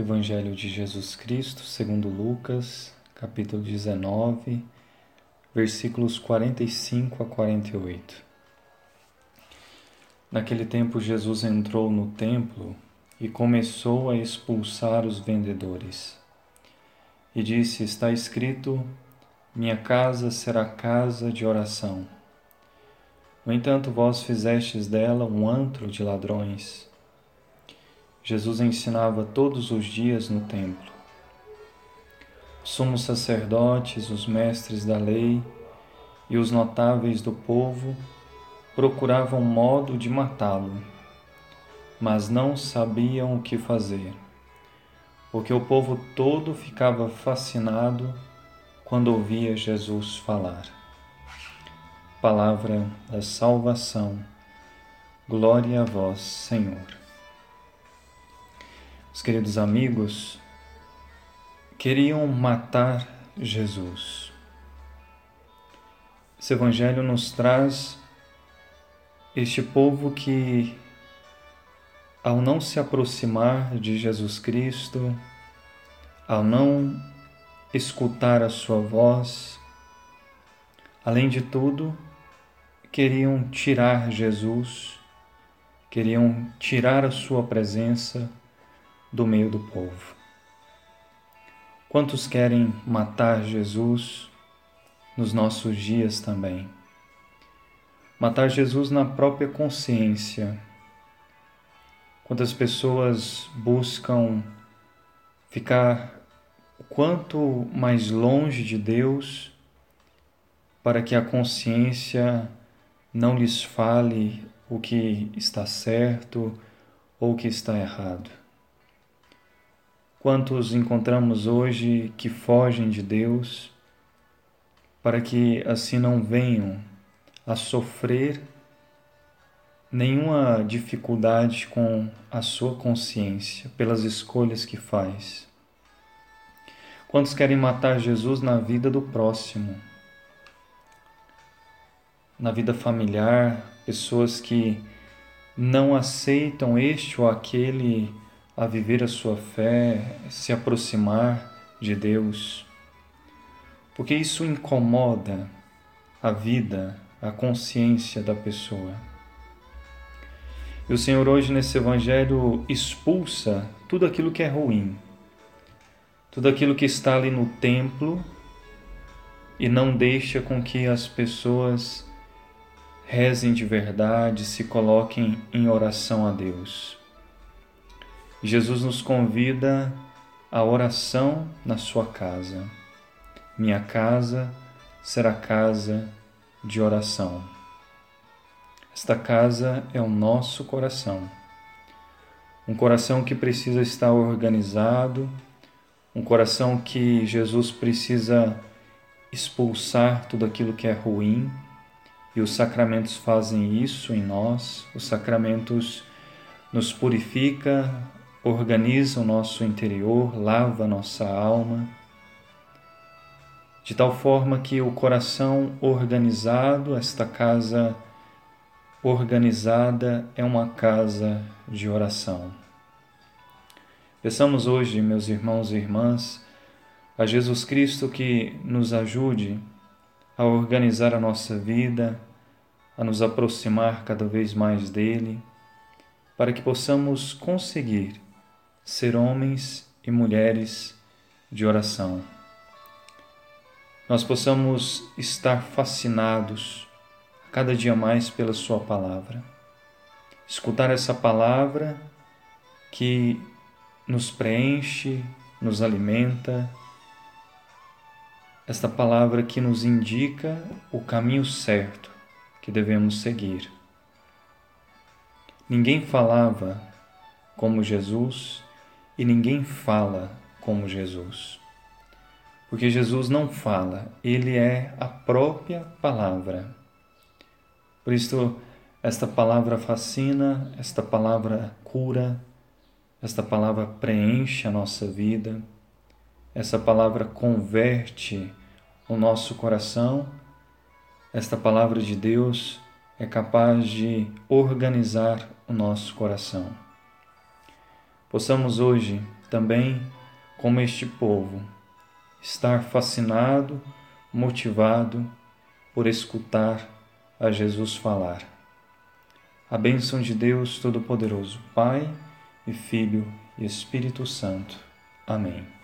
Evangelho de Jesus Cristo, segundo Lucas, capítulo 19, versículos 45 a 48. Naquele tempo, Jesus entrou no templo e começou a expulsar os vendedores. E disse: Está escrito: Minha casa será casa de oração. No entanto, vós fizestes dela um antro de ladrões. Jesus ensinava todos os dias no templo. Os sumos sacerdotes, os mestres da lei e os notáveis do povo procuravam modo de matá-lo, mas não sabiam o que fazer, porque o povo todo ficava fascinado quando ouvia Jesus falar. Palavra da salvação. Glória a vós, Senhor. Os queridos amigos queriam matar Jesus. Esse Evangelho nos traz este povo que, ao não se aproximar de Jesus Cristo, ao não escutar a sua voz, além de tudo, queriam tirar Jesus, queriam tirar a sua presença do meio do povo. Quantos querem matar Jesus nos nossos dias também? Matar Jesus na própria consciência. Quantas pessoas buscam ficar o quanto mais longe de Deus para que a consciência não lhes fale o que está certo ou o que está errado. Quantos encontramos hoje que fogem de Deus para que assim não venham a sofrer nenhuma dificuldade com a sua consciência pelas escolhas que faz? Quantos querem matar Jesus na vida do próximo? Na vida familiar, pessoas que não aceitam este ou aquele a viver a sua fé, se aproximar de Deus, porque isso incomoda a vida, a consciência da pessoa. E o Senhor hoje nesse Evangelho expulsa tudo aquilo que é ruim, tudo aquilo que está ali no templo e não deixa com que as pessoas rezem de verdade, se coloquem em oração a Deus. Jesus nos convida à oração na sua casa. Minha casa será casa de oração. Esta casa é o nosso coração. Um coração que precisa estar organizado, um coração que Jesus precisa expulsar tudo aquilo que é ruim, e os sacramentos fazem isso em nós. Os sacramentos nos purifica, organiza o nosso interior, lava nossa alma, de tal forma que o coração organizado, esta casa organizada, é uma casa de oração. Peçamos hoje, meus irmãos e irmãs, a Jesus Cristo que nos ajude a organizar a nossa vida, a nos aproximar cada vez mais dele, para que possamos conseguir ser homens e mulheres de oração. Nós possamos estar fascinados cada dia mais pela Sua palavra. Escutar essa palavra que nos preenche, nos alimenta, esta palavra que nos indica o caminho certo que devemos seguir. Ninguém falava como Jesus e ninguém fala como Jesus. Porque Jesus não fala, ele é a própria palavra. Por isso, esta palavra fascina, esta palavra cura, esta palavra preenche a nossa vida, essa palavra converte o nosso coração, esta palavra de Deus é capaz de organizar o nosso coração possamos hoje também, como este povo, estar fascinado, motivado por escutar a Jesus falar. A bênção de Deus Todo-Poderoso, Pai e Filho e Espírito Santo. Amém.